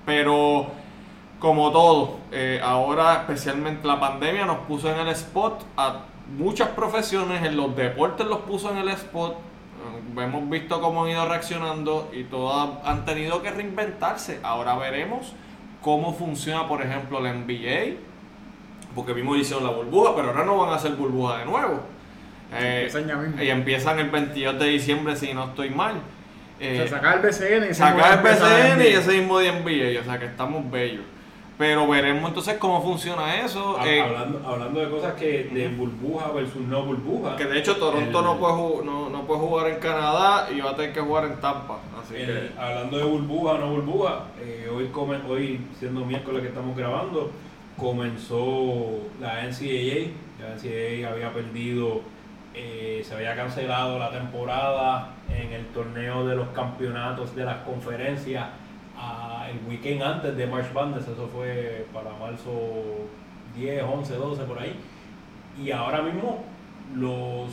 pero como todo, eh, ahora especialmente la pandemia nos puso en el spot a muchas profesiones, en los deportes los puso en el spot. Eh, Hemos visto cómo han ido reaccionando y todas han tenido que reinventarse. Ahora veremos cómo funciona, por ejemplo, la NBA, porque vimos hicieron la burbuja, pero ahora no van a hacer burbuja de nuevo. Eh, Empiezan y empiezan el 22 de diciembre, si no estoy mal. O sea, Eh, sacar el BCN y sacar el BCN y ese mismo día NBA, o sea que estamos bellos. Pero veremos entonces cómo funciona eso. Ha- eh, hablando, hablando de cosas que de burbuja versus no burbuja. que de hecho Toronto el- no, puede no, no puede jugar en Canadá y va a tener que jugar en Tampa. Así El- que hablando de burbuja, no burbuja, eh, hoy, come, hoy siendo miércoles que estamos grabando, comenzó la NCAA. La NCAA había perdido, eh, se había cancelado la temporada en el torneo de los campeonatos de las conferencias ah, el weekend antes de March Madness, eso fue para marzo 10, 11, 12 por ahí. Y ahora mismo los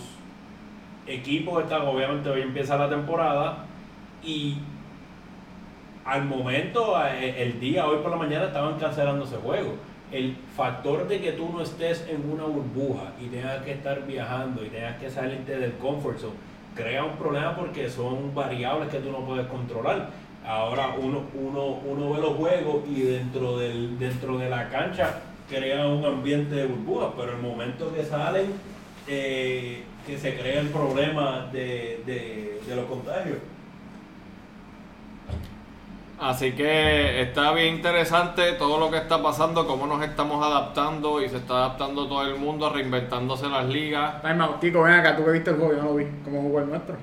equipos están, obviamente hoy empieza la temporada y al momento, eh, el día, hoy por la mañana, estaban cancelando ese juego. El factor de que tú no estés en una burbuja y tengas que estar viajando y tengas que salirte del comfort zone, crea un problema porque son variables que tú no puedes controlar. Ahora uno, uno, uno ve los juegos y dentro, del, dentro de la cancha crea un ambiente de burbuja, pero el momento que salen, eh, que se crea el problema de, de, de los contagios. Así que está bien interesante todo lo que está pasando, cómo nos estamos adaptando y se está adaptando todo el mundo, reinventándose las ligas. Out, Kiko, ven acá, tú que viste el juego, yo no lo vi. ¿Cómo jugó el nuestro?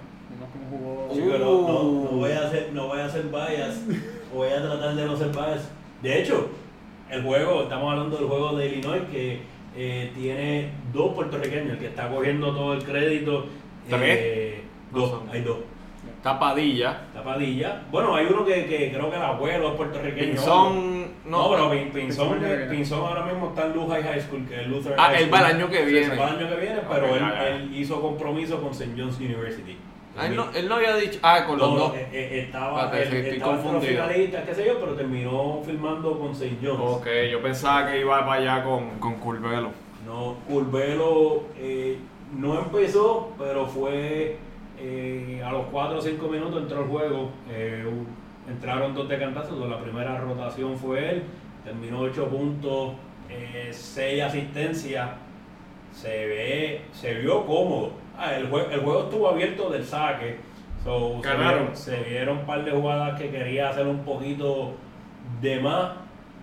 No, no voy a hacer, no voy a hacer bias, voy a tratar de no ser bias. De hecho, el juego, estamos hablando del juego de Illinois que eh, tiene dos puertorriqueños, el que está cogiendo todo el crédito. ¿Tres? eh, dos, hay dos. Tapadilla. Tapadilla. Bueno, hay uno que, que creo que el abuelo es puertorriqueño. Pinzón. No, No, pero Pin- Pinzón, Pinzón. Pinzón ahora mismo está en Lehigh High School, que es Luther Ah, High él School. va el año que viene. sí, va el año que viene, pero él, él hizo compromiso con St. John's University. Ah, él, no, él no había dicho. Ah, con los No, dos. eh, eh, estaba, Espérate, él- sí, estoy estaba confundido. finalistas, qué sé yo, pero terminó filmando con St. John's. Ok, yo pensaba que iba para allá con, con Curvelo. No, Curvelo eh, no empezó, pero fue eh, a los 4 o 5 minutos entró el juego. eh, entraron dos de cantazo, la primera rotación fue él, terminó 8 puntos, 6 asistencias. Se ve, se vio cómodo. Ah, el, jue- el juego estuvo abierto del saque. So, se, Ganaron. vieron, se vieron un par de jugadas que quería hacer un poquito de más,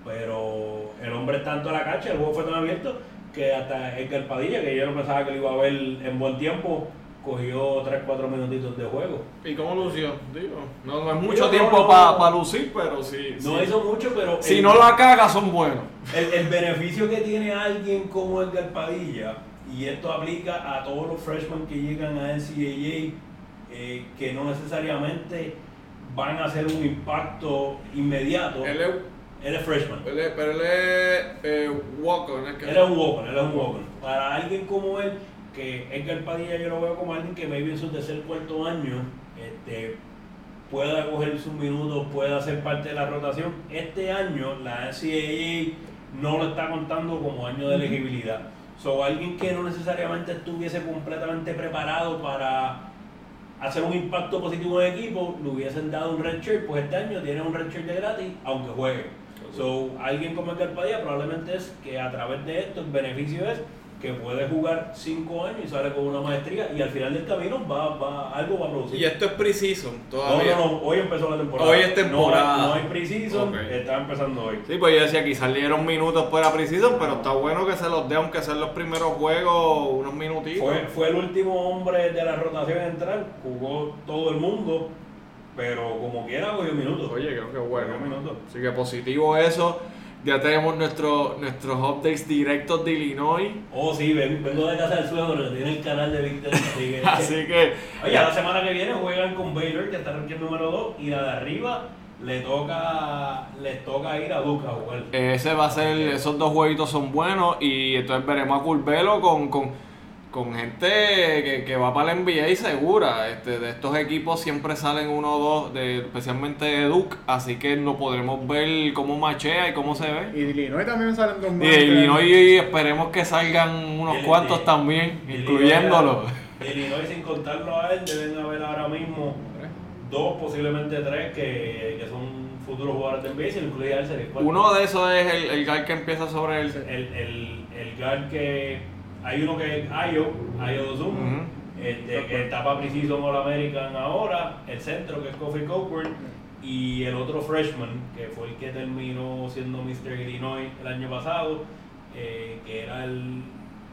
pero el hombre está en toda la cancha, el juego fue tan abierto que hasta Edgar Padilla, que yo no pensaba que lo iba a ver en buen tiempo, cogió 3-4 minutitos de juego. ¿Y cómo lució? Digo, no, no es mucho Digo, tiempo no, para lucir, pero sí. No sí. hizo mucho, pero Si el, no la caga, son buenos. el, el beneficio que tiene alguien como Edgar Padilla, y esto aplica a todos los freshmen que llegan a NCAA, eh, que no necesariamente van a hacer un impacto inmediato. Él es, Él es freshman. él es- pero él es eh, Walker, ¿no es que? Él es un walker, él es un walker. Para alguien como él, que Edgar Padilla yo lo veo como alguien que maybe en su tercer cuarto año este, pueda coger sus minutos, pueda ser parte de la rotación. Este año la NCAA no lo está contando como año de elegibilidad. So, alguien que no necesariamente estuviese completamente preparado para hacer un impacto positivo en el equipo, le hubiesen dado un red shirt, pues este año tiene un red shirt de gratis, aunque juegue. So, alguien como Padilla probablemente es que a través de esto el beneficio es que puede jugar 5 años y sale con una maestría y al final del camino va, va, algo va a producir. Y esto es preciso no, todavía. no, no, hoy empezó la temporada. Hoy es temporada. No, no hay precision, Ok. está empezando hoy. Sí, pues yo decía, quizás le dieron minutos fuera preciso, pero está bueno que se los dé, aunque sean los primeros juegos, unos minutitos. Fue, fue el último hombre de la rotación en entrar, jugó todo el mundo, pero como quiera cogió minutos. Oye, creo que bueno. Cogió minutos. Así que positivo eso. Ya tenemos nuestro, nuestros updates directos de Illinois. Oh, sí, ven- vengo de casa del suegro, tiene el canal de Víctor. Así que, Así que Oye, la semana que viene juegan con Baylor, que está en el número 2, y la de arriba le toca, les toca ir a Duke a jugar. ese va a ser, esos dos jueguitos son buenos y entonces veremos a Curvelo con, con, con gente que, que va para la NBA segura. Este, de estos equipos siempre salen uno o dos, de, especialmente de Duke, así que lo podremos ver cómo machea y cómo se ve. Y de Illinois también salen dos más. Y de Illinois esperemos que salgan unos El- cuantos el- también, el incluyéndolo. Illinois- el Illinois, sin contarlo a él, deben haber ahora mismo dos, posiblemente tres, que, que son futuros jugadores de NBA, lo incluye a él. Uno de esos es el, el que empieza sobre el... el, el, el guard que hay uno que es Ayo, Ayo Dozum, Ujú. este, que está para Precision All American ahora, el centro que es Kofi Cockburn, y el otro freshman, que fue el que terminó siendo Mr. Illinois el año pasado, eh, que era el,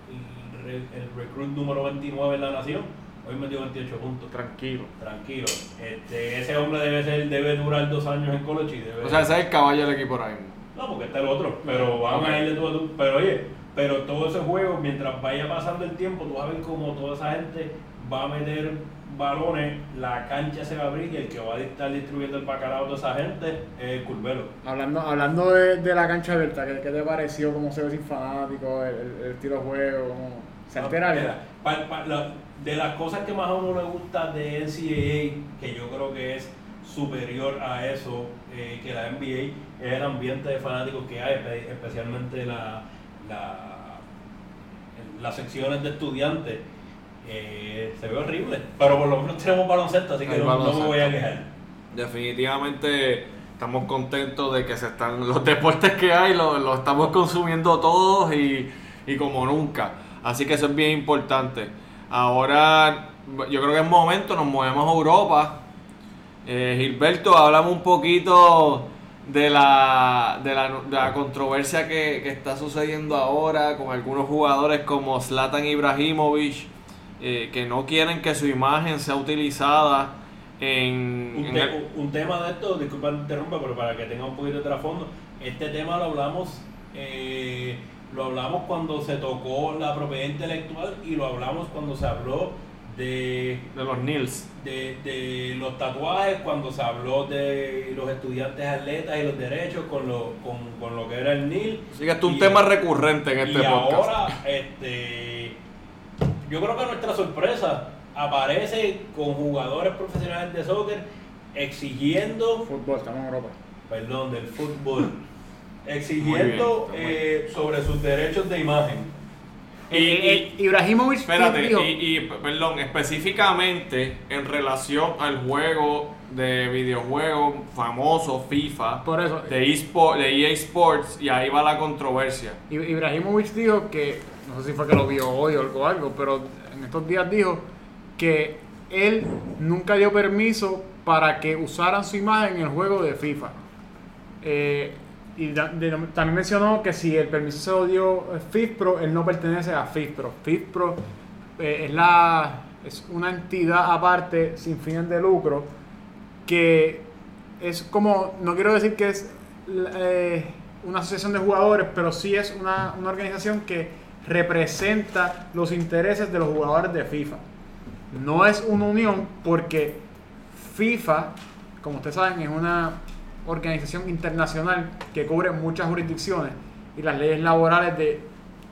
el, re- el recruit número 29 en la nación, hoy metió 28 puntos. Tranquilo. Tranquilo, este, ese hombre debe ser, debe durar dos años en college y debe O sea, ese es el caballo del equipo ahora mismo. no, porque está el otro, pero van Ok. a ir de tú a tú. Pero oye, pero todo ese juego, mientras vaya pasando el tiempo, tú vas a ver cómo toda esa gente va a meter balones, la cancha se va a abrir y el que va a estar distribuyendo el bacalao a toda esa gente es el Curvelo. Hablando, hablando de, de la cancha abierta, ¿qué, qué te pareció? ¿Cómo se ve sin fanáticos? El, el- estilo de juego? ¿cómo- ¿Se altera algo? Pa- la- de las cosas que más a uno le gusta de NCAA, que yo creo que es superior a eso eh, que la NBA, es el ambiente de fanáticos que hay, espe- especialmente la, la- las secciones de estudiantes. Eh, se ve horrible, pero por lo menos tenemos baloncesto, así que no, no me voy a quejar. Definitivamente estamos contentos de que se están los deportes que hay, los estamos consumiendo todos y, y como nunca. Así que eso es bien importante. Ahora yo creo que es momento, nos movemos a Europa. Eh, Gilberto, hablamos un poquito de la, de la, de la controversia que, que está sucediendo ahora con algunos jugadores como Zlatan Ibrahimovic, eh, que no quieren que su imagen sea utilizada en, Un, en te- el- un tema de esto, disculpa interrumpa, pero para que tenga un poquito de trasfondo, este tema lo hablamos, eh, lo hablamos cuando se tocó la propiedad intelectual y lo hablamos cuando se habló de, de los Nils. de, de los tatuajes, cuando se habló de los estudiantes atletas y los derechos con lo, con, con lo que era el NIL. Así que es un Y- tema recurrente en este y podcast. ahora, este, yo creo que nuestra sorpresa aparece con jugadores profesionales de soccer exigiendo, Fútbol, estamos en Europa. perdón, del fútbol, exigiendo bien, eh, sobre sus derechos de imagen. Y- Eh, eh, Ibrahimovic Espérate, dijo- y, y, perdón, específicamente en relación al juego de videojuegos famoso FIFA por eso, de, eSpo- de EA Sports y ahí va la controversia. Ibrahimovic dijo que, no sé si fue que lo vio hoy o algo, algo, pero en estos días dijo que él nunca dio permiso para que usaran su imagen en el juego de FIFA. Eh, y también mencionó que si el permiso se lo dio FIFPro, él no pertenece a FIFPro. FIFPro eh, es, la, es una entidad aparte sin fines de lucro que es como, no quiero decir que es eh, una asociación de jugadores, pero sí es una, una organización que representa los intereses de los jugadores de FIFA. No es una unión porque FIFA, como ustedes saben, es una organización internacional que cubre muchas jurisdicciones y las leyes laborales de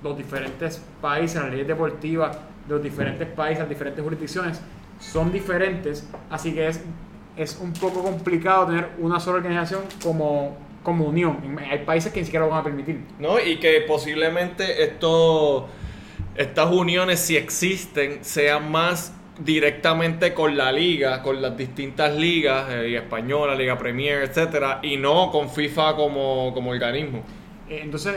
los diferentes países, las leyes deportivas de los diferentes países, las diferentes jurisdicciones son diferentes, así que es, es un poco complicado tener una sola organización como, como unión. Hay países que ni siquiera lo van a permitir. ¿no? Y que posiblemente esto, estas uniones, si existen, sean más directamente con la liga, con las distintas ligas, eh, Liga Española, Liga Premier, etcétera, y no con FIFA como, como organismo. Eh, Entonces,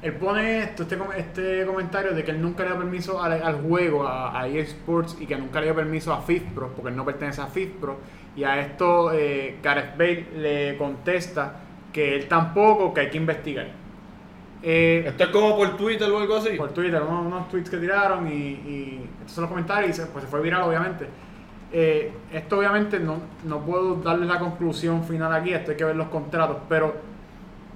él pone esto, este, este comentario de que él nunca le dio permiso al, juego, a, a EA Sports, y que nunca le dio permiso a FIFPro, porque él no pertenece a FIFPro. Y a esto eh, Gareth Bale le contesta que él tampoco, que hay que investigar. Eh, ¿Esto es como por Twitter o algo así? por Twitter, unos, unos tweets que tiraron y, y estos son los comentarios y se, pues se fue viral obviamente. Eh, esto obviamente no, no puedo darles la conclusión final aquí, esto hay que ver los contratos, pero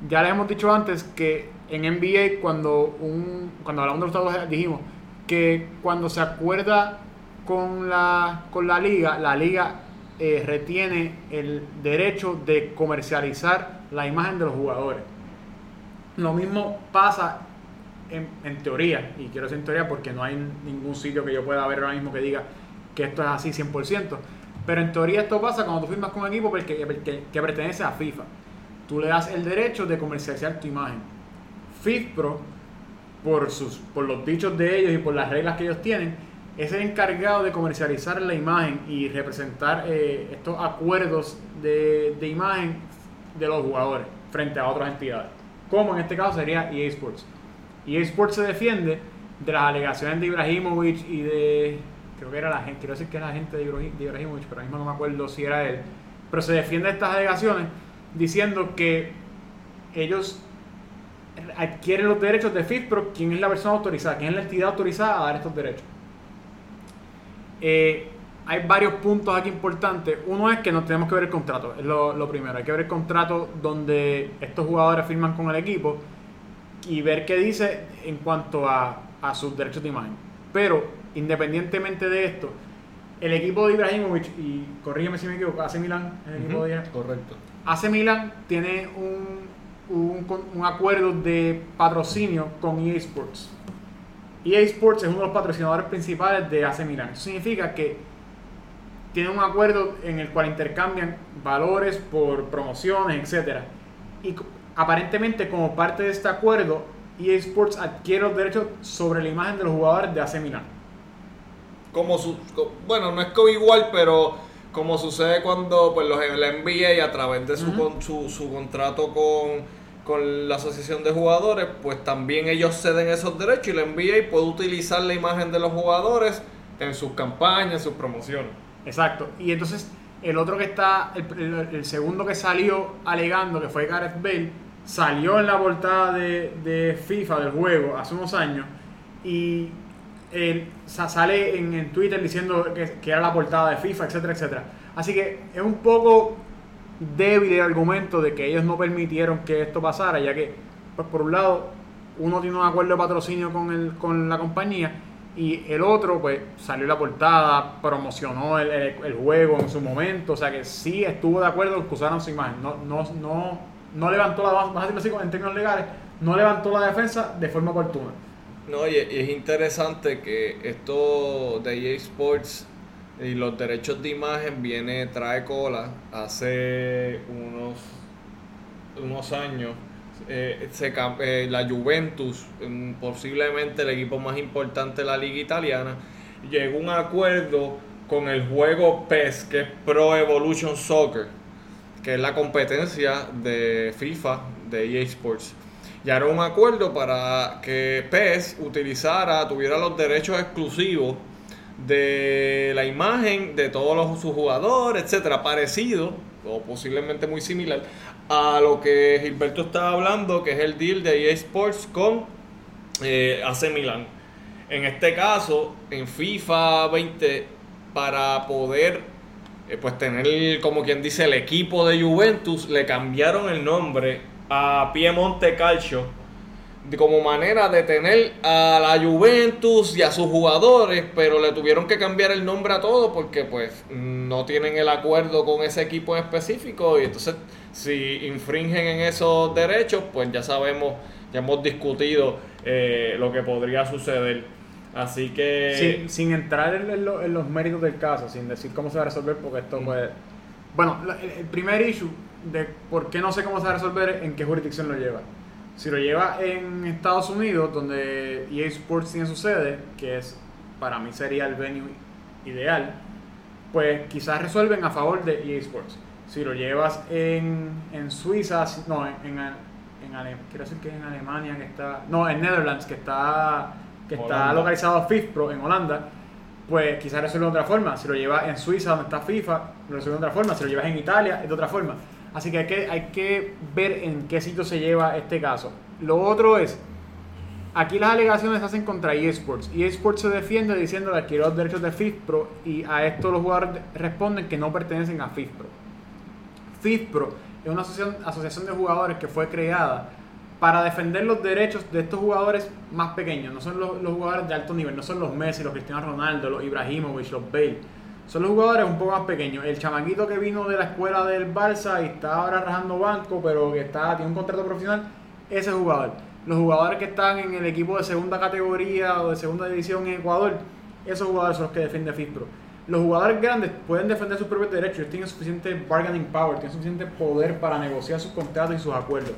ya les hemos dicho antes que en NBA cuando un cuando hablamos de los tatuajes dijimos que cuando se acuerda con la con la liga, la liga eh, retiene el derecho de comercializar la imagen de los jugadores. Lo mismo pasa en, teoría, y quiero decir en teoría porque no hay ningún sitio que yo pueda ver ahora mismo que diga que esto es así 100%, pero en teoría esto pasa cuando tú firmas con un equipo que, que, pertenece a FIFA. Tú le das el derecho de comercializar tu imagen. FIFPro, por, por los dichos de ellos y por las reglas que ellos tienen, es el encargado de comercializar la imagen y representar eh, estos acuerdos de, de imagen de los jugadores frente a otras entidades. Como en este caso sería EA Sports. EA Sports se defiende de las alegaciones de Ibrahimovic y de. Creo que era la gente, quiero decir que era la gente de Ibrahim- de Ibrahimovic, pero ahora mismo no me acuerdo si era él. Pero se defiende de estas alegaciones diciendo que ellos adquieren los derechos de FIFPro, quién es la persona autorizada, quién es la entidad autorizada a dar estos derechos. Eh, hay varios puntos aquí importantes. Uno es que nos tenemos que ver el contrato, es lo, lo primero. Hay que ver el contrato donde estos jugadores firman con el equipo y ver qué dice en cuanto a, a sus derechos de imagen. Pero, independientemente de esto, el equipo de Ibrahimovic, y corrígeme si me equivoco, AC Milan, el equipo de Correcto. AC Milan tiene un, un, un acuerdo de patrocinio con EA Sports. EA Sports es uno de los patrocinadores principales de AC Milan. Eso significa que tienen un acuerdo en el cual intercambian valores por promociones, etcétera. Y aparentemente como parte de este acuerdo, EA Sports adquiere los derechos sobre la imagen de los jugadores de AC Milan. como su, bueno, no es como igual, pero como sucede cuando pues los la NBA a través de su, Ujú. con- su, su contrato con, con la asociación de jugadores, pues también ellos ceden esos derechos y la NBA puede utilizar la imagen de los jugadores en sus campañas, en sus promociones. Exacto. Y entonces el otro que está, el, el- segundo que salió alegando, que fue Gareth Bale, salió en la portada de, FIFA del juego hace unos años y él sa- sale en, en Twitter diciendo que, que era la portada de FIFA, etcétera, etcétera. Así que es un poco débil el argumento de que ellos no permitieron que esto pasara, ya que, pues por un lado, uno tiene un acuerdo de patrocinio con, el, con la compañía y el otro, pues salió la portada, promocionó el, el- juego en su momento, o sea que sí estuvo de acuerdo que usaran su imagen, no, no, no, no levantó la, vamos a decirlo así en términos legales, no levantó la defensa de forma oportuna. No, y es interesante que esto de EA Sports y los derechos de imagen viene, trae cola hace unos, unos años. Eh, se eh, la Juventus, mm, posiblemente el equipo más importante de la liga italiana, llegó a un acuerdo con el juego PES, que es Pro Evolution Soccer, que es la competencia de FIFA, de EA Sports. Ya era un acuerdo para que PES utilizara, tuviera los derechos exclusivos de la imagen de todos los, sus jugadores, etcétera, parecido o posiblemente muy similar a lo que Gilberto estaba hablando, que es el deal de EA Sports con eh, AC Milan. En este caso, en FIFA 20, para poder eh, pues tener, como quien dice, el equipo de Juventus, le cambiaron el nombre a Piemonte Calcio como manera de tener a la Juventus y a sus jugadores, pero le tuvieron que cambiar el nombre a todo porque pues no tienen el acuerdo con ese equipo en específico y entonces si infringen en esos derechos, pues ya sabemos, ya hemos discutido eh, lo que podría suceder. Así que... sin, sin entrar en, en lo- en los méritos del caso, sin decir cómo se va a resolver, porque esto puede... Bueno, el primer issue de por qué no sé cómo se va a resolver es en qué jurisdicción lo lleva. Si lo lleva en Estados Unidos, donde EA Sports tiene su sede, que es para mí sería el venue ideal, pues quizás resuelven a favor de EA Sports. Si lo llevas en, en Suiza, no, en, en, en Ale- quiero decir que en Alemania que está, no, en Netherlands que está, que está localizado FIFPro en Holanda, pues quizás resuelve de otra forma. Si lo llevas en Suiza donde está FIFA, lo resuelve de otra forma. Si lo llevas en Italia, es de otra forma. Así que hay que, ver en qué sitio se lleva este caso. Lo otro es, aquí las alegaciones se hacen contra eSports. eSports se defiende diciendo que adquirió los derechos de FIFPro y a esto los jugadores responden que no pertenecen a FIFPro. FIFPro es una asociación, asociación de jugadores que fue creada para defender los derechos de estos jugadores más pequeños. No son los, los jugadores de alto nivel, no son los Messi, los Cristiano Ronaldo, los Ibrahimovic, los Bale. Son los jugadores un poco más pequeños. El chamaquito que vino de la escuela del Barça y está ahora rajando banco, pero que está, tiene un contrato profesional, ese jugador. Los jugadores que están en el equipo de segunda categoría o de segunda división en Ecuador, esos jugadores son los que defiende FIFPro. Los jugadores grandes pueden defender sus propios derechos, ellos tienen suficiente bargaining power, tienen suficiente poder para negociar sus contratos y sus acuerdos.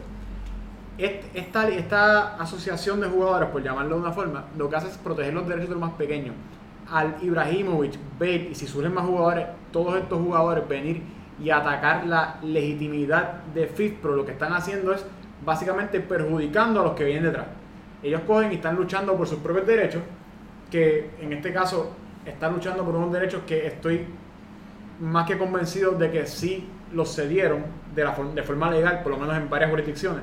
Est- Esta, esta asociación de jugadores, por llamarlo de una forma, lo que hace es proteger los derechos de los más pequeños. Al Ibrahimovic, Bale y si surgen más jugadores, todos estos jugadores venir y atacar la legitimidad de FIFPro, lo que están haciendo es básicamente perjudicando a los que vienen detrás. Ellos cogen y están luchando por sus propios derechos, que en este caso están luchando por unos derechos que estoy más que convencido de que sí los cedieron de, la, de forma legal, por lo menos en varias jurisdicciones.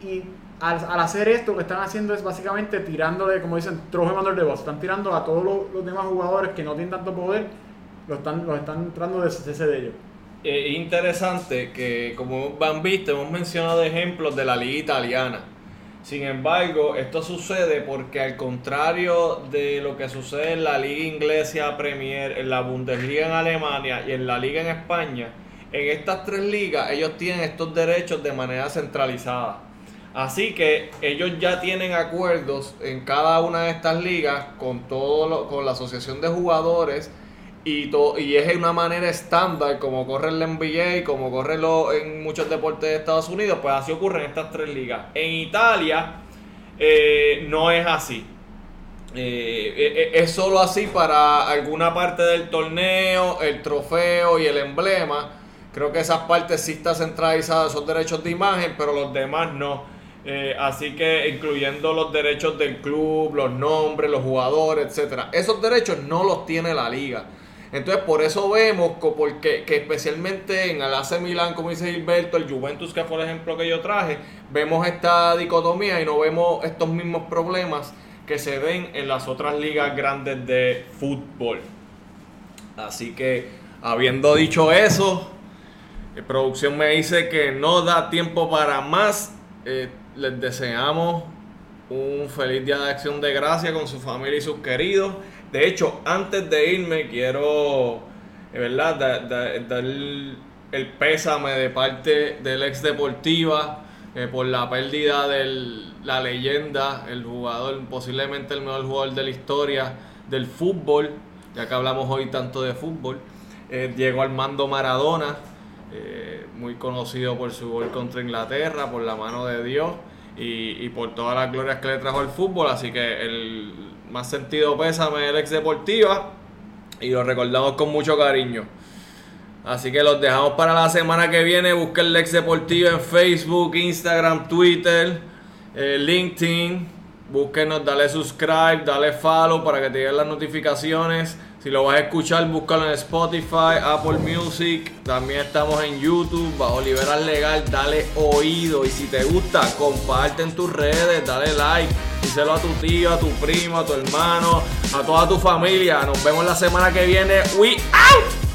Y al, hacer esto, lo que están haciendo es básicamente tirándole, como dicen, troje mandor de voz. Están tirando a todos los, demás jugadores que no tienen tanto poder, los están, los están tratando de deshacerse de ellos. Es interesante que, como han visto, hemos mencionado ejemplos de la liga italiana. Sin embargo, esto sucede porque al contrario de lo que sucede en la liga inglesa Premier, en la Bundesliga en Alemania y en la liga en España, en estas tres ligas ellos tienen estos derechos de manera centralizada. Así que ellos ya tienen acuerdos en cada una de estas ligas con todo lo- con la asociación de jugadores y, to- y es una manera estándar como corre el NBA, como corre en muchos deportes de Estados Unidos, pues así ocurre en estas tres ligas. En Italia eh, no es así. Eh, eh, es solo así para alguna parte del torneo, el trofeo y el emblema. Creo que esas partes sí están centralizadas, son derechos de imagen, pero los demás no. Eh, así que incluyendo los derechos del club, los nombres, los jugadores, etcétera. Esos derechos no los tiene la liga. Entonces por eso vemos porque, que especialmente en el AC Milan, como dice Gilberto, el Juventus, que fue el ejemplo que yo traje, vemos esta dicotomía y no vemos estos mismos problemas que se ven en las otras ligas grandes de fútbol. Así que, habiendo dicho eso, producción me dice que no da tiempo para más. Eh, les deseamos un feliz día de acción de gracia con su familia y sus queridos. De hecho, antes de irme, quiero, de verdad, da- da- dar el, pésame de parte del ex Deportiva eh, por la pérdida de la leyenda, el jugador, posiblemente el mejor jugador de la historia del fútbol, ya que hablamos hoy tanto de fútbol. Eh, Diego Armando Maradona, eh, muy conocido por su gol contra Inglaterra, por la mano de Dios y, por todas las glorias que le trajo el fútbol. Así que el más sentido pésame del ex Deportiva y lo recordamos con mucho cariño. Así que los dejamos para la semana que viene. Busquen Lex Deportiva en Facebook, Instagram, Twitter, eh, LinkedIn. Búsquenos, dale subscribe, dale follow para que te lleguen las notificaciones. Si lo vas a escuchar, búscalo en Spotify, Apple Music. También estamos en YouTube, bajo Liberal Legal. Dale oído. Y si te gusta, comparte en tus redes, dale like. Díselo a tu tío, a tu primo, a tu hermano, a toda tu familia. Nos vemos la semana que viene. We out!